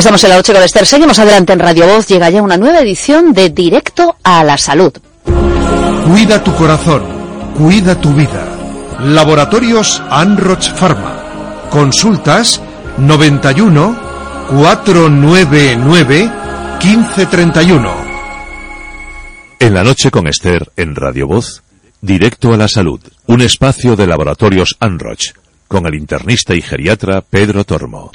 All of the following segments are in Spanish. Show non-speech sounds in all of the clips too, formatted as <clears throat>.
Estamos en la noche con Esther. Seguimos adelante en Radio Voz. Llega ya una nueva edición de Directo a la Salud. Cuida tu corazón. Cuida tu vida. Laboratorios Anroch Pharma. Consultas 91 499 1531. En la noche con Esther en Radio Voz, Directo a la Salud, un espacio de Laboratorios Anroch, con el internista y geriatra Pedro Tormo.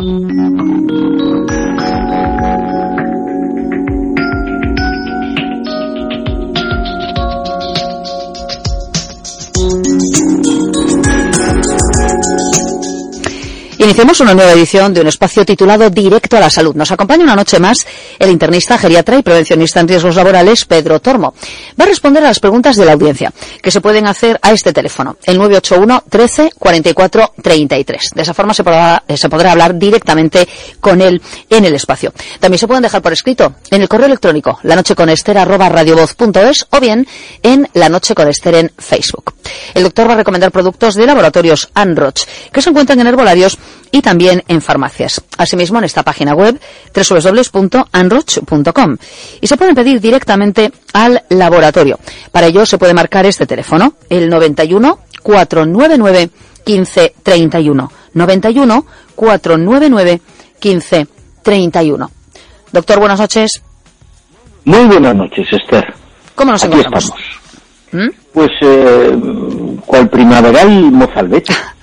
Iniciamos una nueva edición de un espacio titulado Directo a la Salud. Nos acompaña una noche más el internista, geriatra y prevencionista en riesgos laborales, Pedro Tormo. Va a responder a las preguntas de la audiencia, que se pueden hacer a este teléfono, el 981 13 44 33. De esa forma se podrá, eh, se podrá hablar directamente con él en el espacio. También se pueden dejar por escrito en el correo electrónico, la noche con o bien en la noche con Esther en Facebook. El doctor va a recomendar productos de laboratorios Anroch, que se encuentran en herbolarios y también en farmacias. Asimismo, en esta página web www.anroch.com y se pueden pedir directamente al laboratorio. Para ello se puede marcar este teléfono, el 91 499 1531. 91 499 1531. Doctor, buenas noches. Muy buenas noches, Esther. ¿Cómo nos Aquí encontramos? estamos. Pues, eh, cual primaveral mozalbete. <laughs>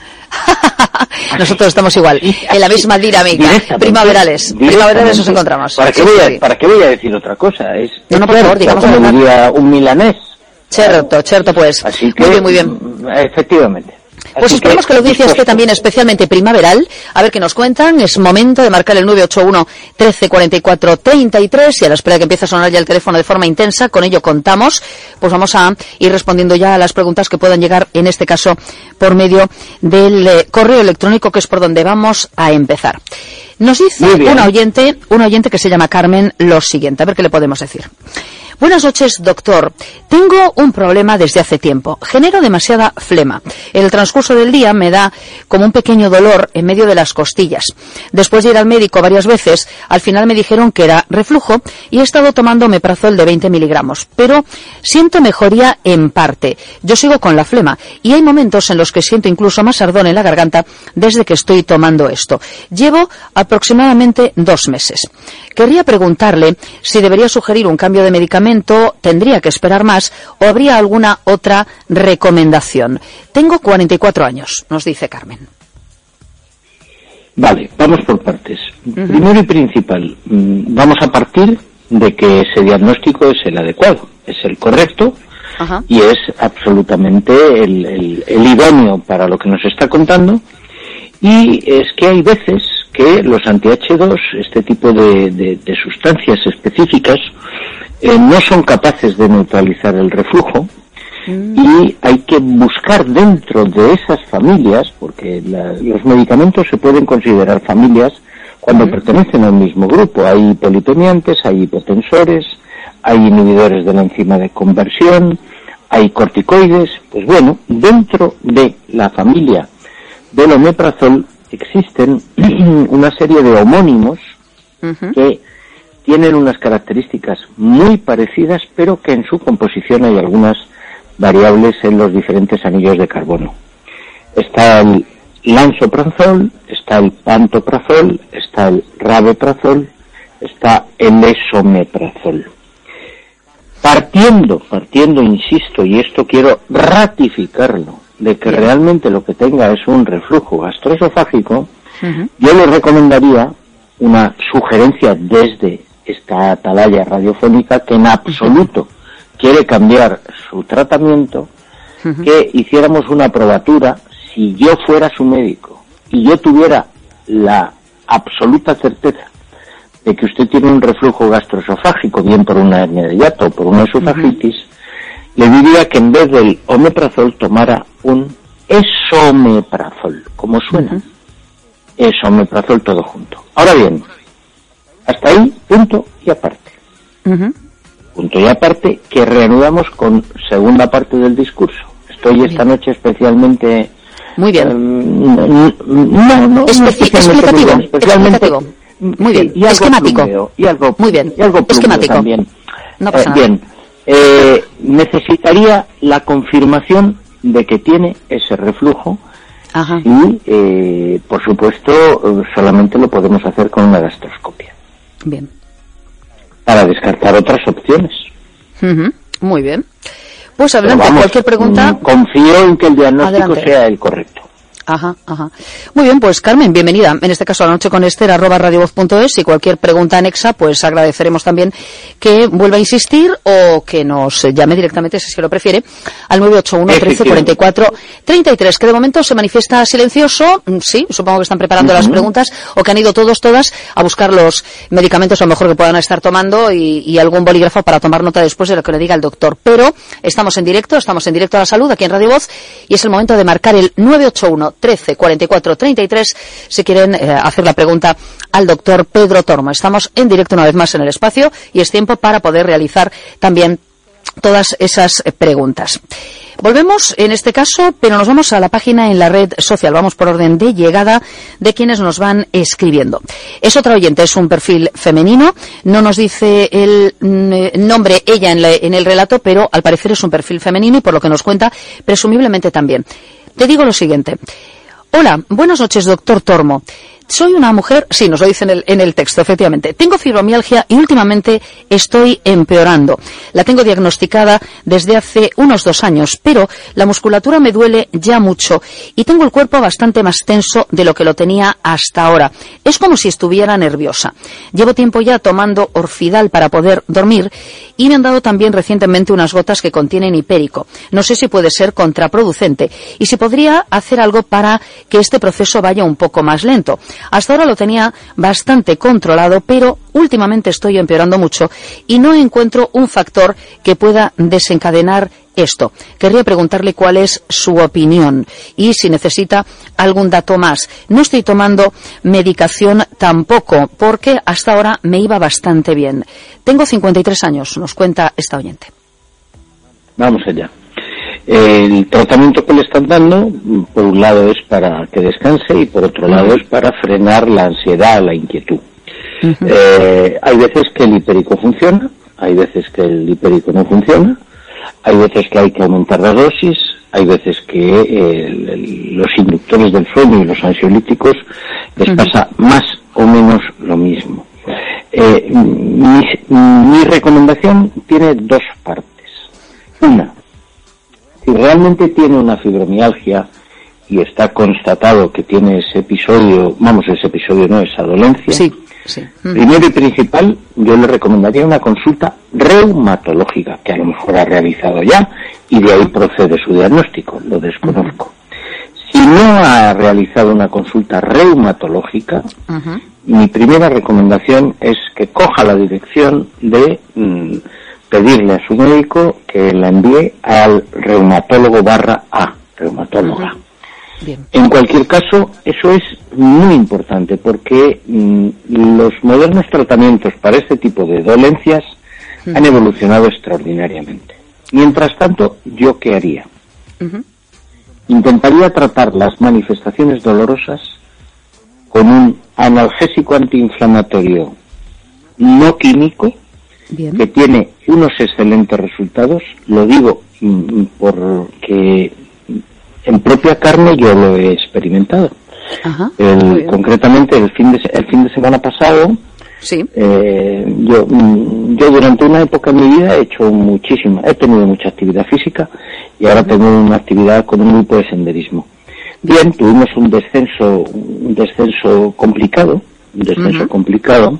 Nosotros estamos igual, en la misma dinámica. Primaverales. Primaverales nos encontramos. ¿Para qué, voy a. ¿Para qué voy a decir otra cosa? Es, No, no, por favor, digamos como diría un milanés. Cierto, cierto pues. Así que, Muy bien, muy bien. mm, Efectivamente. Pues Así esperemos que la audiencia esté también especialmente primaveral. A ver qué nos cuentan. Es momento de marcar el 981 13 44 33 y a la espera de que empiece a sonar ya el teléfono de forma intensa. Con ello contamos. Pues vamos a ir respondiendo ya a las preguntas que puedan llegar, en este caso, por medio del eh, correo electrónico, que es por donde vamos a empezar. Nos dice una oyente, una oyente que se llama Carmen, lo siguiente. A ver qué le podemos decir. Buenas noches, doctor. Tengo un problema desde hace tiempo. Genero demasiada flema. En el transcurso del día me da como un pequeño dolor en medio de las costillas. Después de ir al médico varias veces, al final me dijeron que era reflujo y he estado tomando meprazol de 20 miligramos. Pero siento mejoría en parte. Yo sigo con la flema y hay momentos en los que siento incluso más ardor en la garganta desde que estoy tomando esto. Llevo aproximadamente dos meses. Querría preguntarle si debería sugerir un cambio de medicamento, tendría que esperar más o habría alguna otra recomendación. Tengo 44 años, nos dice Carmen. Vale, vamos por partes. Primero y principal, mm, vamos a partir de que ese diagnóstico es el adecuado, es el correcto y es absolutamente el, el- el idóneo para lo que nos está contando. Y es que hay veces que los anti-H2, este tipo de, de- de sustancias específicas, eh, no son capaces de neutralizar el reflujo y hay que buscar dentro de esas familias, porque la- los medicamentos se pueden considerar familias cuando pertenecen al mismo grupo. Hay polipemiantes, hay hipotensores, hay inhibidores de la enzima de conversión, hay corticoides. Pues bueno, dentro de la familia del omeprazol existen <clears throat> una serie de homónimos que tienen unas características muy parecidas, pero que en su composición hay algunas variables en los diferentes anillos de carbono. Está el lansoprazol, está el pantoprazol, está el rabeprazol, está el esomeprazol. Partiendo, partiendo, insisto, y esto quiero ratificarlo, de que realmente lo que tenga es un reflujo gastroesofágico, yo le recomendaría una sugerencia desde esta atalaya radiofónica que en absoluto quiere cambiar su tratamiento, que hiciéramos una probatura, si yo fuera su médico y yo tuviera la absoluta certeza de que usted tiene un reflujo gastroesofágico, bien por una hernia de hiato o por una esofagitis, le diría que en vez del omeprazol tomara un esomeprazol, como suena. Esomeprazol todo junto. Ahora bien, hasta ahí, punto y aparte. Ujú. Punto y aparte que reanudamos con segunda parte del discurso. Estoy esta noche especialmente... Muy bien. eh, no, no, no explicativo, bien, especialmente explicativo. Muy bien, y algo esquemático. plumeo, y algo, Muy bien, y algo esquemático. también. No pasa Eh. Bien, eh, necesitaría la confirmación de que tiene ese reflujo Ajá. y, eh, por supuesto, solamente lo podemos hacer con una gastroscopia Bien. para descartar otras opciones. Muy bien. Pues adelante, vamos, cualquier pregunta. mm, Confío en que el diagnóstico Adelante. sea el correcto. Ajá, ajá. Muy bien, pues Carmen, bienvenida. En este caso a la noche con Esther, arroba radiovoz.es y cualquier pregunta anexa, pues agradeceremos también que vuelva a insistir o que nos llame directamente, si es que lo prefiere, al 981 13 44 33, que de momento se manifiesta silencioso. Mm, Sí, supongo que están preparando las preguntas o que han ido todos, todas a buscar los medicamentos a lo mejor que puedan estar tomando y, y algún bolígrafo para tomar nota después de lo que le diga el doctor. Pero estamos en directo, estamos en directo a la salud aquí en Radio Voz y es el momento de marcar el 981 13 44 33 si quieren eh, hacer la pregunta al doctor Pedro Tormo. Estamos en directo una vez más en el espacio y es tiempo para poder realizar también todas esas eh, preguntas. Volvemos en este caso, pero nos vamos a la página en la red social. Vamos por orden de llegada de quienes nos van escribiendo. Es otra oyente, es un perfil femenino. No nos dice el mm, eh, nombre ella en, la- en el relato, pero al parecer es un perfil femenino y por lo que nos cuenta, presumiblemente también. Te digo lo siguiente. Hola, buenas noches, doctor Tormo. Soy una mujer, sí, nos lo dice en el, en el texto, efectivamente. Tengo fibromialgia y últimamente estoy empeorando. La tengo diagnosticada desde hace unos dos años, pero la musculatura me duele ya mucho y tengo el cuerpo bastante más tenso de lo que lo tenía hasta ahora. Es como si estuviera nerviosa. Llevo tiempo ya tomando Orfidal para poder dormir y me han dado también recientemente unas gotas que contienen hipérico. No sé si puede ser contraproducente y si podría hacer algo para que este proceso vaya un poco más lento. Hasta ahora lo tenía bastante controlado, pero últimamente estoy empeorando mucho y no encuentro un factor que pueda desencadenar esto. Querría preguntarle cuál es su opinión y si necesita algún dato más. No estoy tomando medicación tampoco, porque hasta ahora me iba bastante bien. Tengo 53 años, nos cuenta esta oyente. Vamos allá. El tratamiento que le están dando, por un lado es para que descanse y por otro lado es para frenar la ansiedad, la inquietud. Eh, hay veces que el hipérico funciona, hay veces que el hipérico no funciona, hay veces que hay que aumentar la dosis, hay veces que eh, el- el- los inductores del sueño y los ansiolíticos les pasa más o menos lo mismo. Eh, mi, mi recomendación tiene dos partes. Una, si realmente tiene una fibromialgia y está constatado que tiene ese episodio, vamos, ese episodio no, esa dolencia, Sí, sí. Mm. primero y principal, yo le recomendaría una consulta reumatológica, que a lo mejor ha realizado ya, y de ahí procede su diagnóstico, lo desconozco. Si no ha realizado una consulta reumatológica, mi primera recomendación es que coja la dirección de mm, pedirle a su médico que la envíe al reumatólogo barra A, reumatóloga. Bien. En cualquier caso, eso es muy importante porque mm, los modernos tratamientos para este tipo de dolencias han evolucionado extraordinariamente. Mientras tanto, ¿yo qué haría? Intentaría tratar las manifestaciones dolorosas con un analgésico antiinflamatorio no químico Bien. que tiene unos excelentes resultados. Lo digo mm, porque en propia carne yo lo he experimentado. Ajá. El- concretamente el fin de el fin de semana pasado Sí. eh, yo mm, yo durante una época en mi vida he hecho muchísima he tenido mucha actividad física y ahora tengo una actividad con un grupo de senderismo bien tuvimos un descenso un descenso complicado un descenso complicado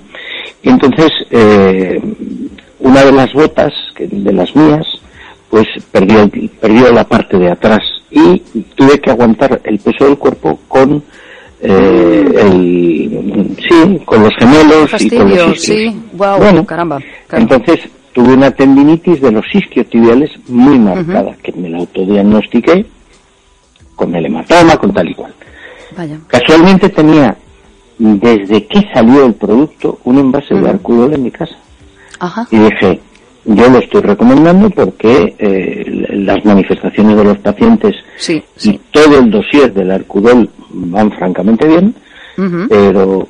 y entonces eh, una de las botas que- de las mías pues perdió perdió la parte de atrás y tuve que aguantar el peso del cuerpo con eh, el sí con los gemelos y con los isquios. sí. Guau, Bueno, caramba. entonces tuve una tendinitis de los isquiotibiales muy marcada que me la autodiagnostiqué con el hematoma con tal y cual Vaya. casualmente tenía desde que salió el producto un envase de arcudol en mi casa Ajá. y dije, yo lo estoy recomendando porque eh, las manifestaciones de los pacientes Sí, y todo el dossier del Arcudol van francamente bien, pero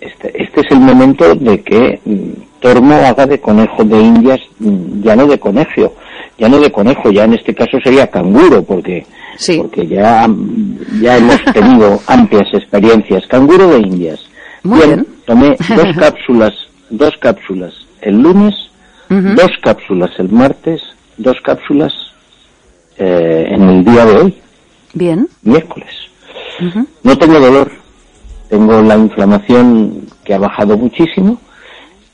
este, este es el momento de que mm, Tormo haga de conejo de Indias, mm, ya no de conejo, ya no de conejo, ya en este caso sería canguro, porque, Sí. porque ya, ya hemos <laughs> tenido amplias experiencias. Canguro de Indias. Muy bien. Tomé <laughs> dos cápsulas, dos cápsulas el lunes, dos cápsulas el martes, dos cápsulas eh, en el día de hoy, Bien. miércoles. No tengo dolor, tengo la inflamación que ha bajado muchísimo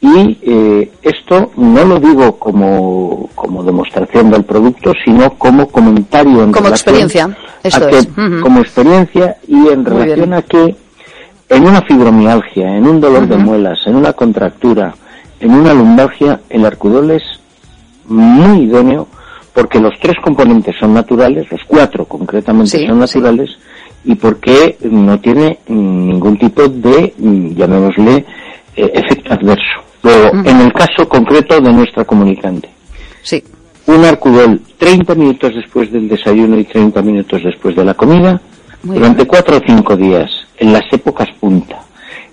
y eh, esto no lo digo como, como demostración del producto, sino como comentario en Como relación experiencia, a que- es. Ujú. Como experiencia y en Muy relación bien. a que en una fibromialgia, en un dolor de muelas, en una contractura, en una lumbalgia, el arcudol es muy idóneo porque los tres componentes son naturales, los cuatro concretamente Sí, son naturales, y porque no tiene ningún tipo de, mm, llamémosle, efecto adverso. Luego, en el caso concreto de nuestra comunicante, Sí. un arcudol 30 minutos después del desayuno y 30 minutos después de la comida, Muy durante bien. cuatro o cinco días, en las épocas punta.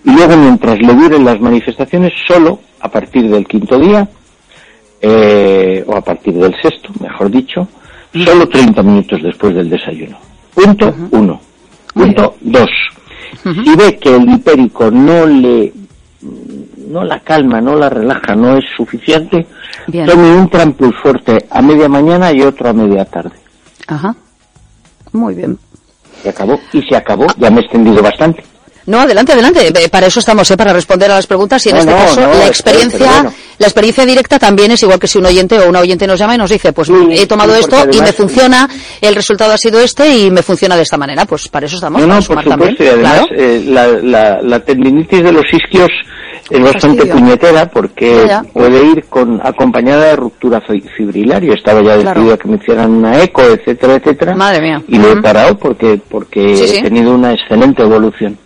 Y luego, mientras le duren las manifestaciones, solo a partir del quinto día, eh, o a partir del sexto, mejor dicho, solo 30 minutos después del desayuno. Punto uno. Muy Punto dos. Si ve que el hipérico no le no la calma, no la relaja, no es suficiente, Bien. tome un trampus fuerte a media mañana y otro a media tarde. Ajá. Muy bien. Se acabó. Y se acabó. Ya me he extendido bastante. No, adelante, adelante. Eh, Para eso estamos, ¿eh? para responder a las preguntas y en No, este no, caso no, la espera, experiencia, bueno. la experiencia directa también es igual que si un oyente o una oyente nos llama y nos dice, pues Sí, he tomado sí, esto y me funciona, el resultado ha sido este y me funciona de esta manera. Pues para eso estamos, No, para por sumar también. supuesto. Y además, Claro. eh, la, la, la tendinitis de los isquios es bastante fastidio. puñetera porque Ya, ya. puede ir con acompañada de ruptura fi- fibrilar. Yo estaba ya Claro. decidido a que me hicieran una eco, etcétera, etcétera. Madre mía. Y lo he parado porque, porque sí. he tenido una excelente evolución.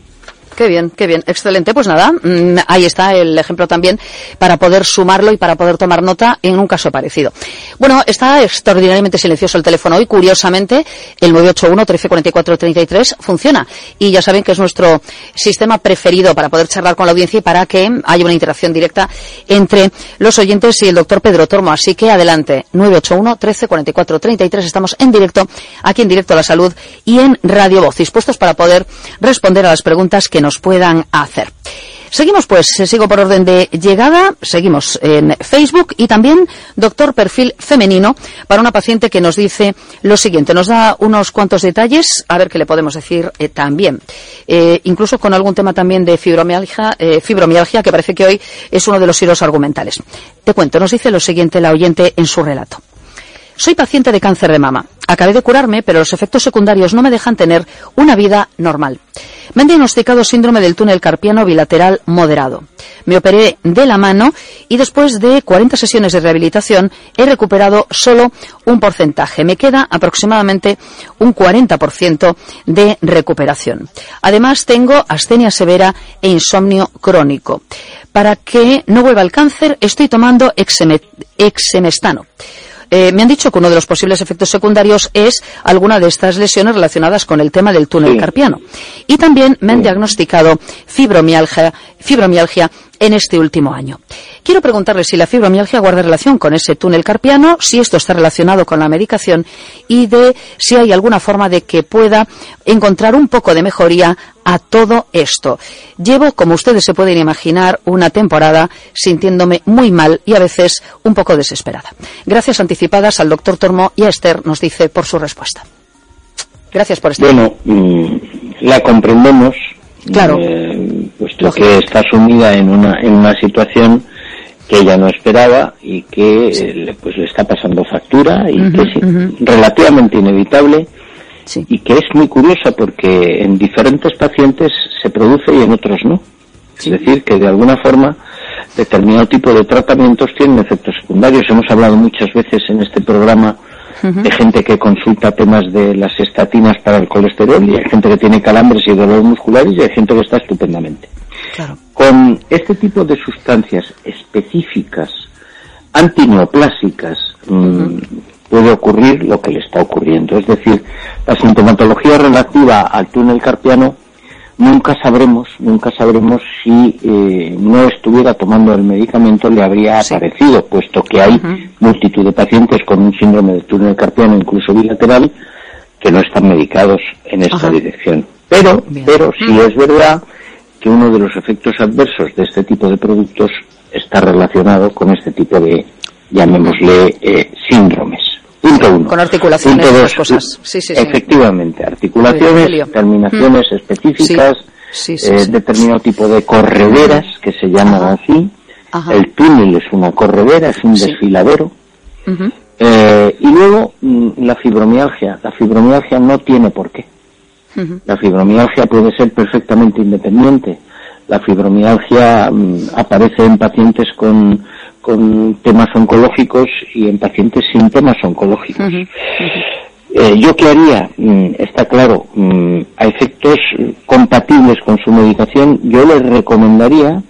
Qué bien, qué bien, excelente. Pues nada, mm, ahí está el ejemplo también para poder sumarlo y para poder tomar nota en un caso parecido. Bueno, está extraordinariamente silencioso el teléfono hoy. Curiosamente, el 981 1344 33 funciona. Y ya saben que es nuestro sistema preferido para poder charlar con la audiencia y para que haya una interacción directa entre los oyentes y el doctor Pedro Tormo. Así que adelante, 981 1344 33. Estamos en directo, aquí en directo a la salud y en Radio Voz, dispuestos para poder responder a las preguntas que nos puedan hacer. Seguimos pues, eh, sigo por orden de llegada, seguimos en Facebook y también doctor perfil femenino para una paciente que nos dice lo siguiente, nos da unos cuantos detalles, a ver qué le podemos decir eh, también, Eh, incluso con algún tema también de fibromialgia, fibromialgia que parece que hoy es uno de los hilos argumentales. Te cuento, nos dice lo siguiente la oyente en su relato. Soy paciente de cáncer de mama. Acabé de curarme, pero los efectos secundarios no me dejan tener una vida normal. Me han diagnosticado síndrome del túnel carpiano bilateral moderado. Me operé de la mano y después de 40 sesiones de rehabilitación he recuperado solo un porcentaje. Me queda aproximadamente un 40% de recuperación. Además tengo astenia severa e insomnio crónico. Para que no vuelva el cáncer estoy tomando exeme- exemestano. Eh, me han dicho que uno de los posibles efectos secundarios es alguna de estas lesiones relacionadas con el tema del túnel Sí. carpiano. Y también me han diagnosticado fibromialgia, fibromialgia en este último año. Quiero preguntarle si la fibromialgia guarda relación con ese túnel carpiano, si esto está relacionado con la medicación y de si hay alguna forma de que pueda encontrar un poco de mejoría a todo esto. Llevo, como ustedes se pueden imaginar, una temporada sintiéndome muy mal y a veces un poco desesperada. Gracias anticipadas al doctor Tormo y a Esther, nos dice, por su respuesta. Gracias por estar. Bueno, mm, la comprendemos. Claro. eh, puesto Lógico. que está sumida en una, en una situación que ella no esperaba y que eh, le, pues le está pasando factura y que es relativamente inevitable Sí. y que es muy curiosa porque en diferentes pacientes se produce y en otros no. Es decir, que de alguna forma determinado tipo de tratamientos tienen efectos secundarios. Hemos hablado muchas veces en este programa de gente que consulta temas de las estatinas para el colesterol y hay gente que tiene calambres y dolores musculares y hay gente que está estupendamente. Claro. Con este tipo de sustancias específicas, antineoplásicas, mm, puede ocurrir lo que le está ocurriendo. Es decir, la sintomatología relativa al túnel carpiano nunca sabremos, nunca sabremos si eh, no estuviera tomando el medicamento le habría aparecido, puesto que hay multitud de pacientes con un síndrome de túnel carpiano, incluso bilateral, que no están medicados en esta dirección. Pero, pero sí es verdad que uno de los efectos adversos de este tipo de productos está relacionado con este tipo de, llamémosle, eh, síndromes. Punto uno. Con articulaciones dos, cosas. Sí, sí, Efectivamente, articulaciones, terminaciones mm. específicas, eh, determinado tipo de correderas, que se llaman así. El túnel es una corredera, es un desfiladero. Eh, y luego mm, la fibromialgia. La fibromialgia no tiene por qué. La fibromialgia puede ser perfectamente independiente. La fibromialgia mm, aparece en pacientes con, con temas oncológicos y en pacientes sin temas oncológicos. Eh, ¿Yo qué haría? Mm, está claro, mm, a efectos compatibles con su medicación, yo les recomendaría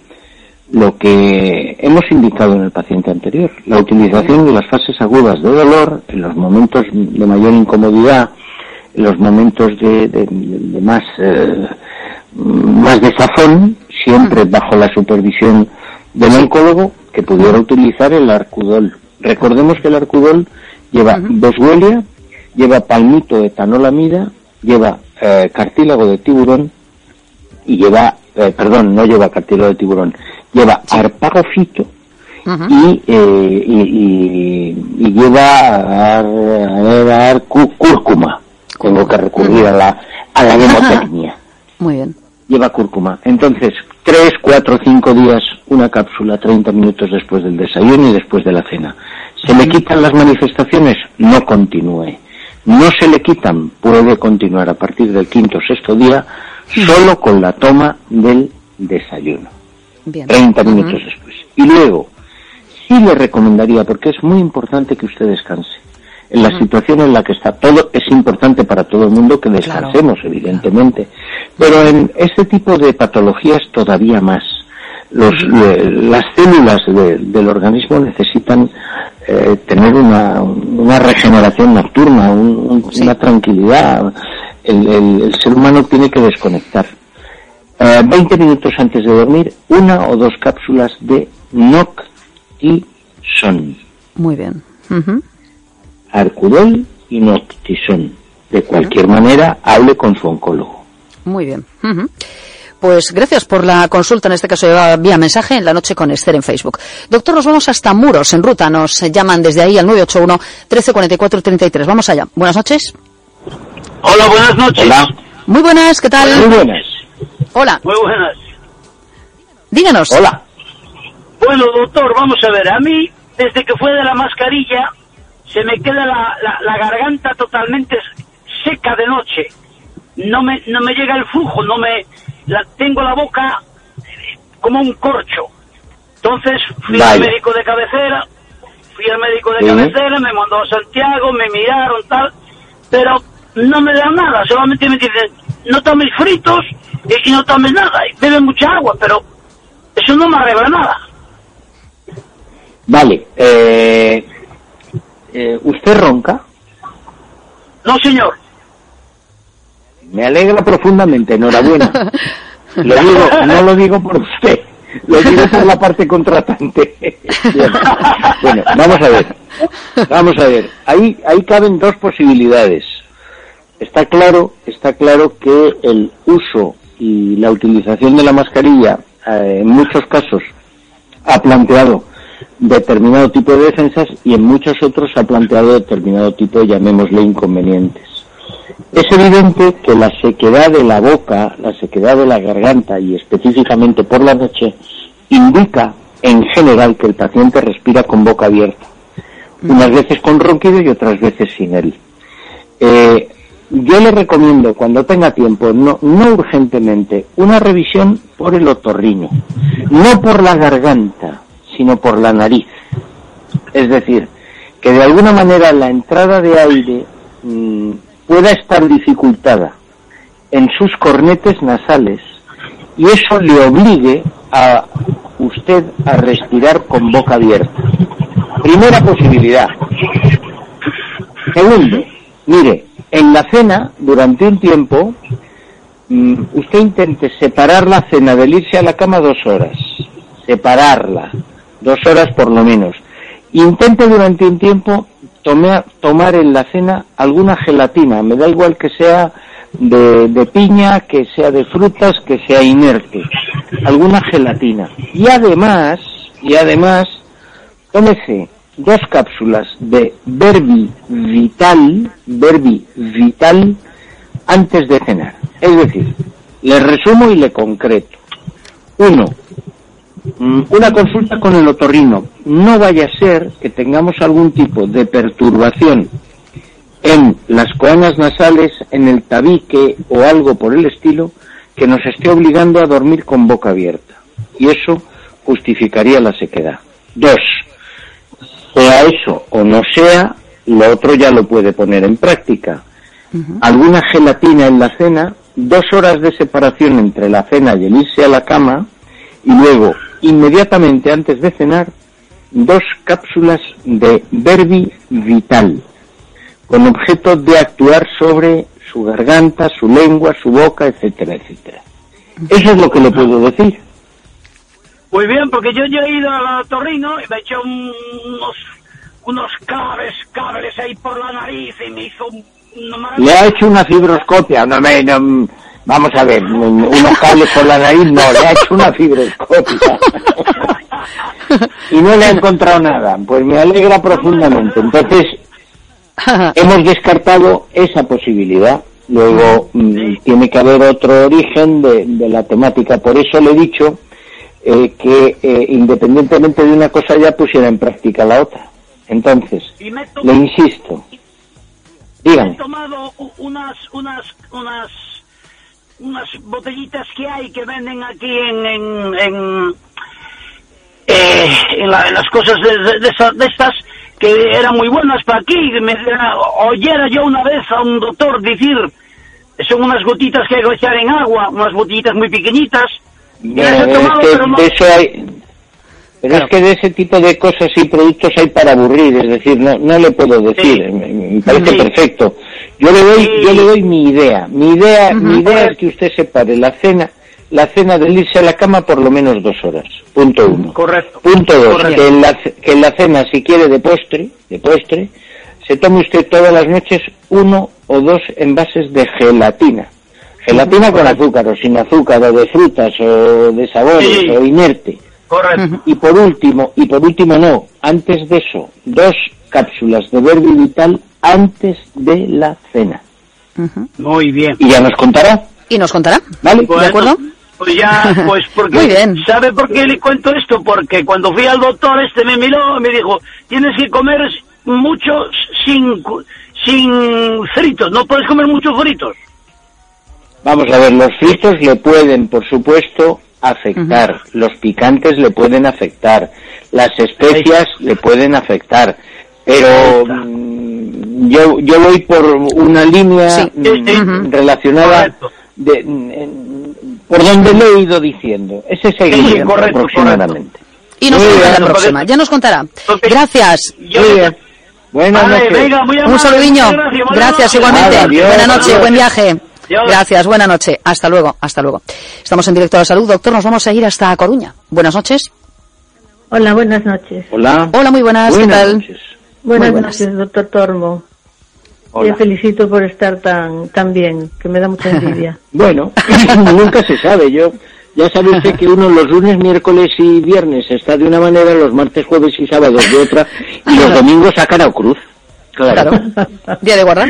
lo que hemos indicado en el paciente anterior, la utilización de las fases agudas de dolor, en los momentos de mayor incomodidad, en los momentos de, más, eh, más desazón, siempre bajo la supervisión del oncólogo, que pudiera utilizar el arcudol. Recordemos que el arcudol lleva boswellia, lleva palmito etanolamida, lleva eh, cartílago de tiburón y lleva, eh, perdón, no lleva cartílago de tiburón, lleva arpagofito y, eh, y, y, lleva a, a, cúrcuma. Tengo que recurrir a la, a la demotecnia. Muy bien. Lleva cúrcuma. Entonces, tres, cuatro, cinco días, una cápsula, 30 minutos después del desayuno y después de la cena. ¿Se le quitan las manifestaciones? No continúe. No se le quitan, puede continuar a partir del quinto o sexto día, solo con la toma del desayuno. Bien. 30 minutos después. Y luego, sí le recomendaría, porque es muy importante que usted descanse. En la situación en la que está todo, es importante para todo el mundo que descansemos, evidentemente. Pero en este tipo de patologías todavía más. Los, las células del organismo necesitan eh, tener una, una, regeneración nocturna, una tranquilidad. El, ser humano tiene que desconectar. Eh, 20 minutos antes de dormir, una o dos cápsulas de NOC y son. Muy bien. Arcudol y Noctisón. De cualquier manera, hable con su oncólogo. Muy bien. Pues gracias por la consulta, en este caso vía mensaje en la noche con Esther en Facebook. Doctor, nos vamos hasta Muros, en ruta. Nos llaman desde ahí al 981 1344 33. Vamos allá. Buenas noches. Hola, buenas noches. Hola. Muy buenas, ¿qué tal? Muy buenas. Hola. Muy buenas. Díganos. Hola. Bueno, doctor, vamos a ver. A mí, desde que fue de la mascarilla, se me queda la, la garganta totalmente seca de noche. No me, no me llega el flujo, no me, la, tengo la boca como un corcho. Entonces fui al médico de cabecera, fui al médico de cabecera, me mandó a Santiago, me miraron tal, pero no me dan nada, solamente me dicen, no tomes fritos y, no tomes nada, y bebe mucha agua, pero eso no me arregla nada. Vale, eh, eh, ¿usted ronca? No, señor. Me alegra profundamente, enhorabuena. <laughs> lo digo, no lo digo por usted, lo digo por la parte contratante. <laughs> bueno, vamos a ver. Vamos a ver. Ahí, ahí caben dos posibilidades. Está claro, está claro que el uso y la utilización de la mascarilla eh, en muchos casos ha planteado determinado tipo de defensas y en muchos otros ha planteado determinado tipo, llamémosle, inconvenientes. Es evidente que la sequedad de la boca, la sequedad de la garganta y específicamente por la noche indica en general que el paciente respira con boca abierta, unas veces con ronquido y otras veces sin él. Eh, yo le recomiendo cuando tenga tiempo, no, no urgentemente, una revisión por el otorrino, no por la garganta, sino por la nariz. Es decir, que de alguna manera la entrada de aire mm, pueda estar dificultada en sus cornetes nasales y eso le obligue a usted a respirar con boca abierta. Primera posibilidad. Segundo, mire, en la cena, durante un tiempo, mm, usted intente separar la cena del irse a la cama dos horas. Separarla. Dos horas por lo menos. Intente durante un tiempo tomar, en la cena alguna gelatina. Me da igual que sea de, piña, que sea de frutas, que sea inerte. Alguna gelatina. Y además, y además, tómese dos cápsulas de Verbi Vital, Verbi Vital, antes de cenar. Es decir, le resumo y le concreto. Uno, una consulta con el otorrino. No vaya a ser que tengamos algún tipo de perturbación en las coanas nasales, en el tabique o algo por el estilo que nos esté obligando a dormir con boca abierta. Y eso justificaría la sequedad. Dos, sea eso o no sea, lo otro ya lo puede poner en práctica. Alguna gelatina en la cena, dos horas de separación entre la cena y el irse a la cama, y luego, inmediatamente antes de cenar, dos cápsulas de Verbi Vital, con objeto de actuar sobre su garganta, su lengua, su boca, etcétera, etcétera. Eso es lo que le puedo decir. Muy bien, porque yo, yo he ido a Torrino y me he hecho un- unos, unos cables, cables ahí por la nariz y me hizo un- una Le maravilla. ha hecho una fibroscopia, no me, no, vamos a ver, unos cables por la nariz, no, le ha hecho una fibroscopia. y no le ha encontrado nada, pues me alegra profundamente. Entonces, hemos descartado esa posibilidad. Luego mm, tiene que haber otro origen de, de la temática. Por eso le he dicho eh, que eh, independientemente de una cosa ya pusiera en práctica la otra. Entonces, le insisto. me he Dígame. tomado unas, unas, unas, unas botellitas que hay que venden aquí en, en, en, eh, en, la- en las cosas de, de- de estas que eran muy buenas para aquí. Me, oyera yo una vez a un doctor decir, son unas gotitas que hay que echar en agua, unas botellitas muy pequeñitas. Y las he Bueno, tomado, es que pero no- de eso hay, pero es que de ese tipo de cosas y productos hay para aburrir, es decir, no, no le puedo decir, Sí. me, me parece Sí. perfecto. Yo le doy, yo le doy mi idea, mi idea, mi idea es que usted separe la cena, la cena del irse a la cama por lo menos dos horas. Punto uno. Correcto. Punto dos, Correcto. que en, la, que en la cena, si quiere de postre, de postre, se tome usted todas las noches uno o dos envases de gelatina. Gelatina con azúcar o sin azúcar, o de frutas, o de sabores, Sí. o inerte. Correcto. Y por último, y por último no, antes de eso, dos cápsulas de Verbi Vital antes de la cena. Muy bien. Y ya nos contará, ¿Y nos contará? ¿vale? ¿De acuerdo? Pues ya, <laughs> pues porque... Muy bien. ¿Sabe por qué le cuento esto? Porque cuando fui al doctor este me miró y me dijo, tienes que comer mucho sin, cu- sin fritos, no puedes comer muchos fritos. Vamos a ver, los fritos le pueden, por supuesto, afectar, los picantes le pueden afectar, las especias le pueden afectar, pero mm, yo, yo voy por una línea Sí. mm, Sí, sí. relacionada Correcto. de, mm, en- por donde le he ido diciendo, ese seguimiento correcto, aproximadamente. Y nos bien. la próxima. Ya nos contará. Gracias. Yo- Muy bien. Buenas Vale, noches. venga, muy amable, Un saludiño. gracias, buenas Gracias noches. igualmente. Nada, adiós, Buena noche, adiós. buen viaje. Adiós. Gracias, buena noche. Hasta luego, hasta luego. Estamos en directo a la salud, doctor. Nos vamos a ir hasta Coruña. Buenas noches. Hola, buenas noches. Hola. Hola, muy buenas. Buenas ¿Qué tal? noches. Buenas, buenas. noches, doctor Tormo. Hola. Le felicito por estar tan, tan bien, que me da mucha <laughs> envidia. Bueno, <laughs> nunca se sabe. Yo ya sabe usted que uno los lunes, miércoles y viernes está de una manera, los martes, jueves y sábados de otra, y los domingos a cara o cruz. Claro. Claro. Día de guardar.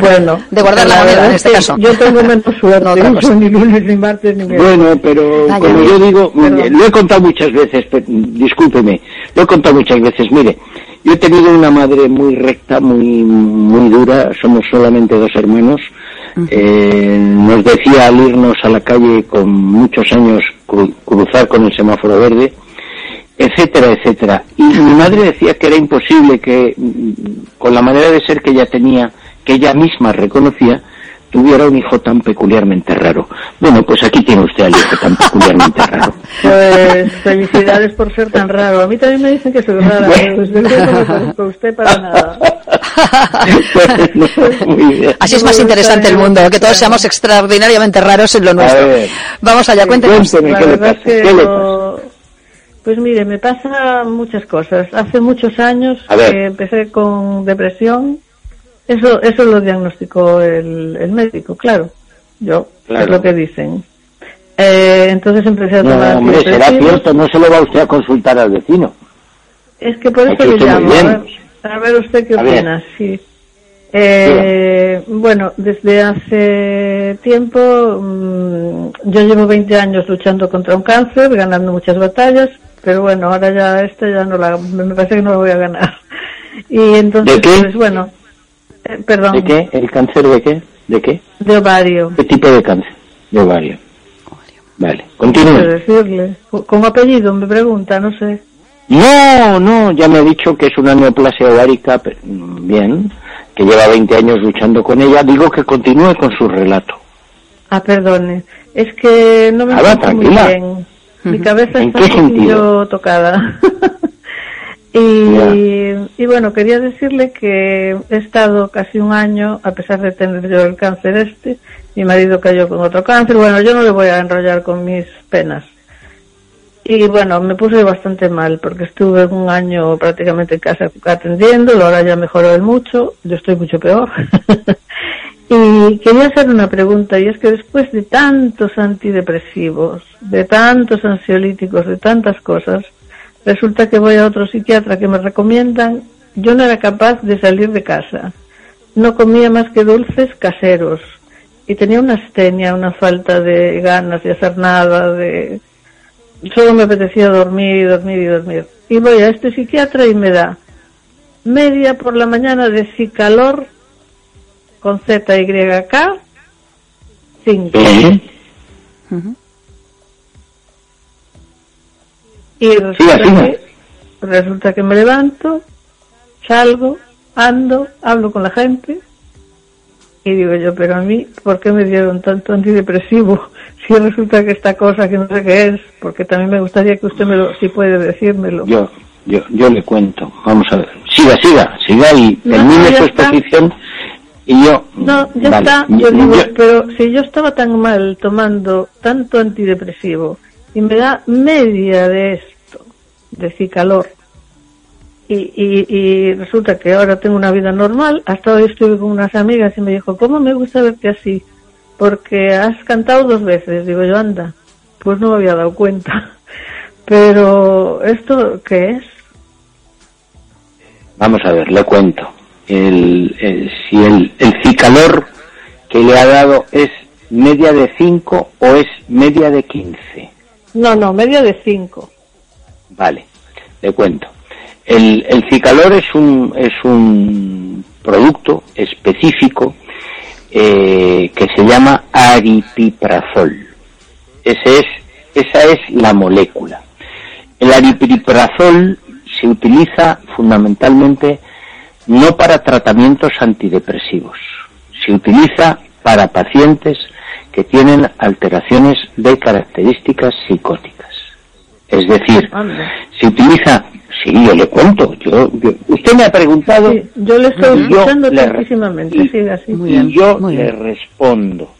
bueno, De guardar la moneda, verdad en es este caso. Yo tengo menos <laughs> suerte, No, no ni lunes, ni martes, ni miércoles. Bueno, pero Vaya. como yo digo, Perdón. lo he contado muchas veces, pe- discúlpeme, lo he contado muchas veces. Mire, yo he tenido una madre muy recta, muy muy dura, somos solamente dos hermanos. Eh, nos decía al irnos a la calle con muchos años cru- cruzar con el semáforo verde, etcétera, etcétera. Y mi madre decía que era imposible que, mm, con la manera de ser que ella tenía, que ella misma reconocía, tuviera un hijo tan peculiarmente raro. Bueno, pues aquí tiene usted al hijo tan peculiarmente raro. <laughs> Pues felicidades por ser tan raro. A mí también me dicen que soy rara, luego no parezco a usted para nada. <laughs> Bueno, muy bien. Así es más interesante el mundo, que todos seamos extraordinariamente raros en lo nuestro. ver. Vamos allá, cuéntenos. Cuénteme, La ¿qué le verdad pasa? es que ¿Qué le Pues mire, me pasa muchas cosas. Hace muchos años que empecé con depresión. Eso eso lo diagnosticó el, el médico, claro. Yo, Claro. es lo que dicen. Eh, entonces empecé a tomar No, hombre, será cierto, no se lo va usted a consultar al vecino. Es que por eso le llamo. A ver, a ver usted qué A ver. opina. Sí. Eh, bueno, desde hace tiempo, mm, yo llevo 20 años luchando contra un cáncer, ganando muchas batallas, pero bueno, ahora ya este ya no la, me parece que no lo voy a ganar. <laughs> Y entonces, ¿De qué? pues bueno, eh, perdón, ¿De qué? ¿El cáncer de qué? ¿De qué? de ovario, ¿Qué tipo de cáncer? De ovario. Vale, quiero continúe. decirle. Con apellido me pregunta, no sé. No, no, ya me ha dicho que es una neoplasia ovárica, bien, que lleva 20 años luchando con ella. Digo que continúe con su relato. Ah, perdone. Es que no me Ah, encuentro muy bien. Mi cabeza ¿En está un poquillo tocada. <laughs> y, y bueno, quería decirle que he estado casi un año, a pesar de tener yo el cáncer este, mi marido cayó con otro cáncer. Bueno, yo no le voy a enrollar con mis penas. Y bueno, me puse bastante mal porque estuve un año prácticamente en casa atendiéndolo, ahora ya mejoró él mucho, yo estoy mucho peor. <laughs> y quería hacer una pregunta y es que después de tantos antidepresivos, de tantos ansiolíticos, de tantas cosas, resulta que voy a otro psiquiatra que me recomiendan, yo no era capaz de salir de casa, no comía más que dulces caseros y tenía una astenia, una falta de ganas de hacer nada, de solo me apetecía dormir, dormir y dormir. Y voy a este psiquiatra y me da media por la mañana de Cicalor con ZYK 5. ¿Eh? Y resulta, que, resulta que me levanto, salgo, ando, hablo con la gente y digo yo, pero a mí, ¿por qué me dieron tanto antidepresivo? <laughs> Si resulta que esta cosa que no sé qué es, porque también me gustaría que usted me lo, si puede decírmelo. Yo, yo, yo le cuento. Vamos a ver. Siga, siga, siga y No, termine su está. exposición. Y yo. No, ya vale, está, yo yo- digo, yo- pero si yo estaba tan mal tomando tanto antidepresivo y me da media de esto, de cicalor, y, y, y resulta que ahora tengo una vida normal, hasta hoy estuve con unas amigas y me dijo, ¿cómo me gusta verte así? Porque has cantado dos veces, digo yo, anda, pues no me había dado cuenta. <laughs> Pero, ¿esto qué es? Vamos a ver, le cuento. El, el- si el, el cicalor que le ha dado es media de 5 o es media de 15. No, no, media de cinco. Vale, le cuento. El, el cicalor es un, es un producto específico eh, que se llama aripiprazol. Ese es, esa es la molécula. El aripiprazol se utiliza fundamentalmente no para tratamientos antidepresivos, se utiliza para pacientes que tienen alteraciones de características psicóticas. Es decir, Anda. se utiliza, sí, yo le cuento, yo, yo- usted me ha preguntado Sí, yo le estoy y yo escuchando le- tantísimamente, y- siga así. Muy y bien, yo muy le bien. respondo.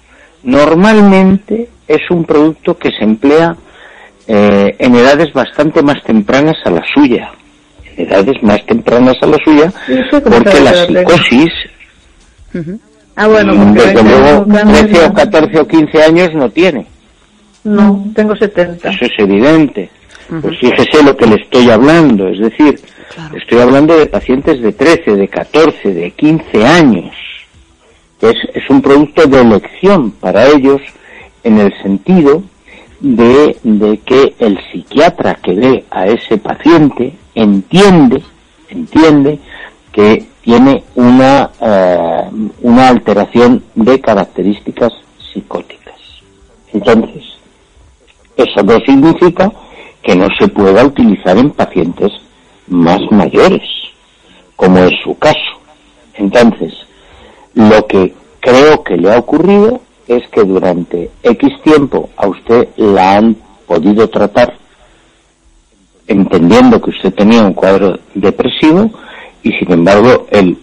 Normalmente es un producto que se emplea eh, en edades bastante más tempranas a la suya. En edades más tempranas a la suya, porque la tengo. Ah, bueno, porque desde luego, cáncer, 13 o no. 14 o 15 años no tiene. No, tengo 70. Eso es evidente. Pues fíjese lo que le estoy hablando. Es decir, Claro. estoy hablando de pacientes de 13, de 14, de 15 años. Es, es un producto de elección para ellos en el sentido de, de que el psiquiatra que ve a ese paciente entiende, entiende que tiene una, eh, una alteración de características psicóticas. Entonces, eso no significa que no se pueda utilizar en pacientes más mayores, como es su caso. Entonces, lo que creo que le ha ocurrido es que durante X tiempo a usted la han podido tratar entendiendo que usted tenía un cuadro depresivo y sin embargo el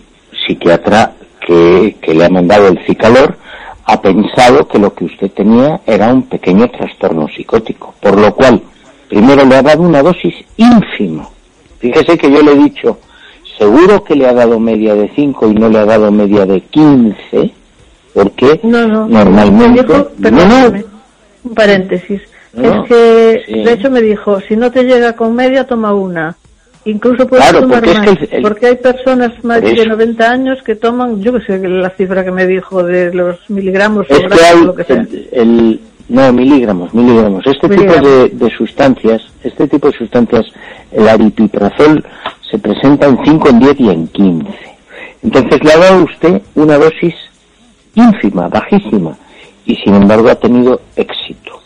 psiquiatra que, que le ha mandado el cicalor ha pensado que lo que usted tenía era un pequeño trastorno psicótico, por lo cual primero le ha dado una dosis ínfima. Fíjese que yo le he dicho, seguro que le ha dado media de 5 y no le ha dado media de 15, porque No, no. normalmente... Me dijo, no, no, perdóname, un paréntesis. No, es que, sí. de hecho, me dijo, si no te llega con media, toma una. Incluso puedes Claro, tomar porque es más. que el- el- porque hay personas más de eso. 90 años que toman, yo que sé la cifra que me dijo de los miligramos o es que gramos hay o lo que sea. el, el- no miligramos miligramos este Miligramos. tipo de, de sustancias este tipo de sustancias el aripiprazol se presenta en 5 en 10 y en 15 entonces le ha dado usted una dosis ínfima bajísima y sin embargo ha tenido éxito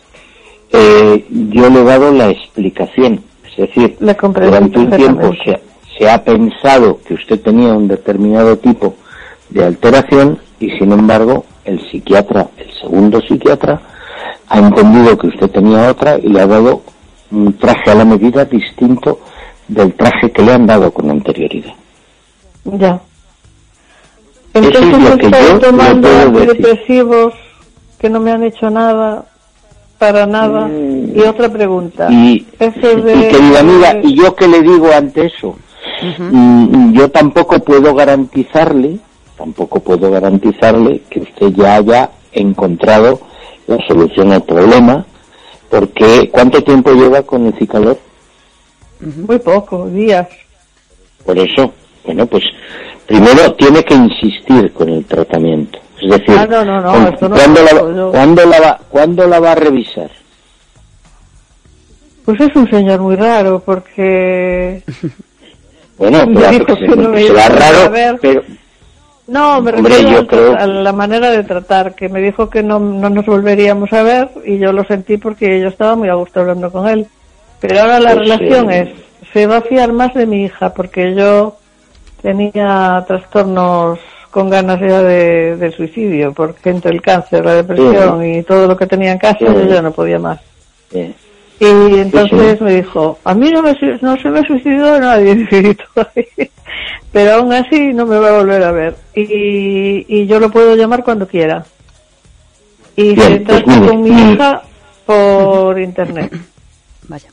Eh, yo le he dado la explicación es decir durante un tiempo se, se ha pensado que usted tenía un determinado tipo de alteración y sin embargo el psiquiatra, el segundo psiquiatra, ha entendido que usted tenía otra y le ha dado un traje a la medida distinto del traje que le han dado con anterioridad. Ya. Eso es Entonces lo que yo tomando antidepresivos que no me han hecho nada, para nada. Mm. Y otra pregunta. Y, Eso de- y querida amiga, ¿y yo qué le digo ante eso? Mm, yo tampoco puedo garantizarle, tampoco puedo garantizarle que usted ya haya encontrado la solución al problema, porque ¿cuánto tiempo lleva con el cicalor? Muy poco, días. Por eso, bueno, pues primero tiene que insistir con el tratamiento. Es decir, Ah, no, no, no, esto no ¿cuándo, la, hago yo. ¿cuándo la va, ¿cuándo la va a revisar? Pues es un señor muy raro porque... <laughs> Bueno, <laughs> que me será raro, ver. pero No, me Hombre, refiero yo al- creo- a la manera de tratar, que me dijo que no, no nos volveríamos a ver y yo lo sentí porque yo estaba muy a gusto hablando con él. Pero ahora la Pues, relación eh, es, se va a fiar más de mi hija porque yo tenía trastornos con ganas ya de, de suicidio, porque entre el cáncer, la depresión y todo lo que tenía en casa Sí. yo ya no podía más. Y entonces sí. me dijo, a mí no, me, no se me suicidó nadie, <laughs> pero aún así no me va a volver a ver. Y, y yo lo puedo llamar cuando quiera. Y Bien, se pues trata mire, con mi mm. hija por internet. Vaya.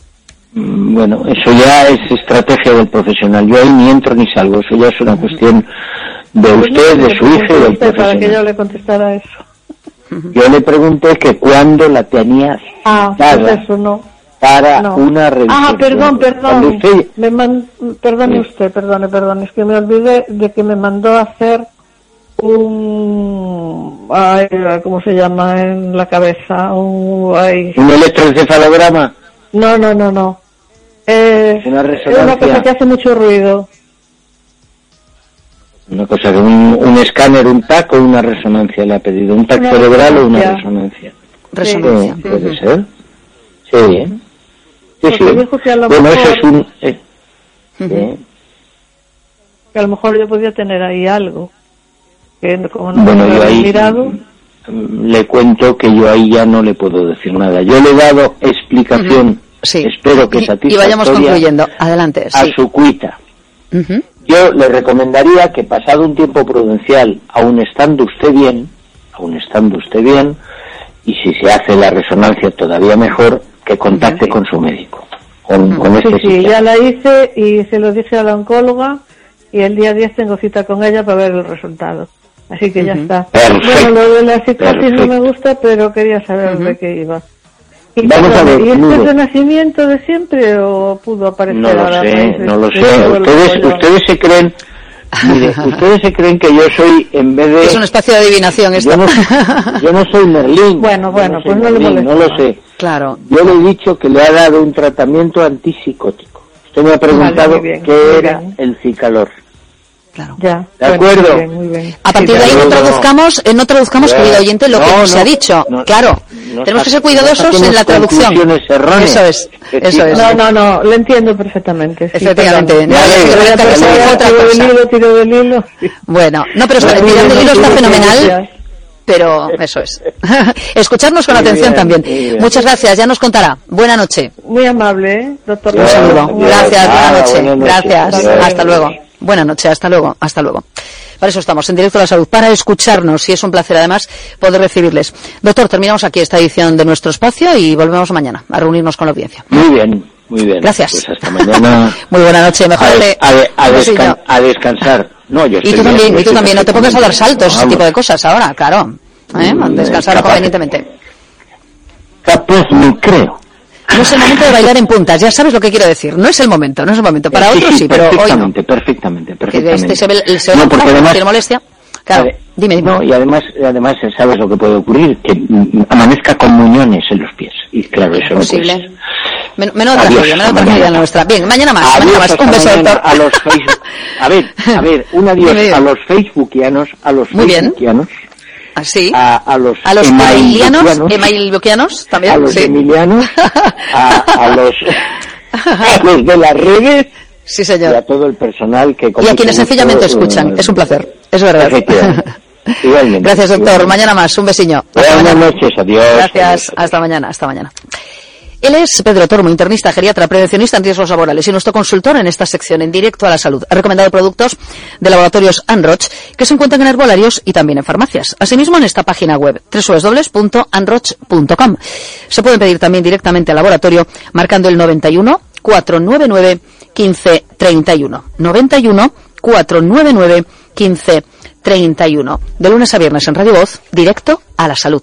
Mm, bueno, eso ya es estrategia del profesional. Yo ahí ni entro ni salgo. Eso ya es una cuestión de Pues usted, sé de su hija y del usted Para que yo profesional. le contestara eso. Yo le pregunté que cuándo la tenía Ah, pues eso no. para no. una revisión. Ah, perdón, perdón. usted- Me man- Perdone Sí. usted, perdone, perdone. Es que me olvidé de que me mandó a hacer un... Ay, ¿Cómo se llama en la cabeza? Un... Ay. un electroencefalograma, No, no, no, no. Eh, Una es resonancia. una cosa que hace mucho ruido. una cosa que un, un escáner, un TAC o una resonancia le ha pedido, un TAC Una cerebral o una resonancia. resonancia. Sí, puede ser. Sí, ¿eh? Sí, sí. dijo que a lo Bueno, mejor- eso es un... eh, sí. Que a lo mejor yo podía tener ahí algo. Que como no Bueno, me lo ahí mirado. Le cuento que yo ahí ya no le puedo decir nada. Yo le he dado explicación, Sí. espero que y, y satisfactoria, vayamos concluyendo. Adelante. a Sí. su cuita. Yo le recomendaría que pasado un tiempo prudencial, aun estando usted bien, aun estando usted bien, y si se hace la resonancia todavía mejor, que contacte con su médico, con, con Sí, este sí, psiquiatra. ya la hice y se lo dije a la oncóloga y el día 10 tengo cita con ella para ver el resultado. Así que ya está. Perfecto. Bueno, lo de la psicosis no me gusta, pero quería saber de qué iba. Y, Vamos a ver, ¿Y este es de nacimiento de siempre o pudo aparecer No lo ahora? sé, no lo sé. Ustedes, rollo? ustedes se creen, mire, <laughs> ustedes se creen que yo soy, en vez de... Es un espacio de adivinación esto. yo, no, <laughs> yo no soy Merlín. Bueno, bueno, pues no le Merlín, molesta No lo sé. claro. Yo le he dicho que le ha dado un tratamiento antipsicótico. Usted me ha preguntado bien, qué era bien. el cicalor. Claro. Ya, De bueno, acuerdo. Muy bien, muy bien. A partir Sí, de ahí no no, no. traduzcamos, eh, no traduzcamos, querido oyente, lo que No, se ha dicho. no, claro, no tenemos que ser cuidadosos no en la traducción. erróneas. Eso es, eso es. No, no, no, lo entiendo perfectamente. sí, Efectivamente. Bueno, no, pero Bueno, el tirón del hilo está fenomenal. pero eso es. <laughs> Escucharnos con Muy atención bien, también. Muchas gracias, ya nos contará. Buena noche. Muy amable, ¿eh? doctor. Un saludo. Gracias, buena noche. Gracias. Hasta luego. Luego. Buena noche, hasta luego, hasta luego. Para eso estamos, en directo a la salud, para escucharnos y es un placer además poder recibirles. Doctor, terminamos aquí esta edición de nuestro espacio y volvemos mañana a reunirnos con la audiencia. Muy bien, muy bien. Gracias. Pues hasta mañana. <laughs> Muy buena noche, a, des- a de- a descan- descansar. No, yo Y tú bien, también, y tú también, no te pongas a dar saltos, ese tipo de cosas ahora, claro. ¿Eh? Mm, Descansar capaz. convenientemente. Capaz me creo. No es el momento de bailar en puntas, ya sabes lo que quiero decir. No es el momento, no es el momento. Para Sí, otros sí, pero hoy no. perfectamente, perfectamente, este se ve, se ve no, porque enojado, además, tiene molestia. Claro, dime, dime. No, y además, además, ¿sabes lo que puede ocurrir? Que amanezca con muñones en los pies. Y claro, eso no posible. Men- Menos Adiós, tragedia, menos hasta tragedia nuestra. Bien, mañana más, Adiós mañana más. Un beso, doctor. A los Facebook... A ver, a ver, un <laughs> adiós a los facebookianos, a los Muy bien. facebookianos, Así. a, a los A los emailianos también. a los sí. emilianos, <laughs> a, a los a los de las redes Sí, y a señor. todo el personal que Y a quienes sencillamente escuchan. Es un placer. Es verdad. <laughs> Igualmente. Gracias, doctor. Igualmente. Mañana más. Un besiño. Hasta Buenas mañana. noches, adiós. Gracias. Adiós. Hasta mañana. Hasta mañana. Él es Pedro Tormo, internista, geriatra, prevencionista en riesgos laborales y nuestro consultor en esta sección, en directo a la salud. Ha recomendado productos de laboratorios Anroch que se encuentran en herbolarios y también en farmacias. Asimismo, en esta página web, www.anroch.com. Se pueden pedir también directamente al laboratorio marcando el 91 499 1531. 91 499 1531. De lunes a viernes en Radio Voz, directo a la salud.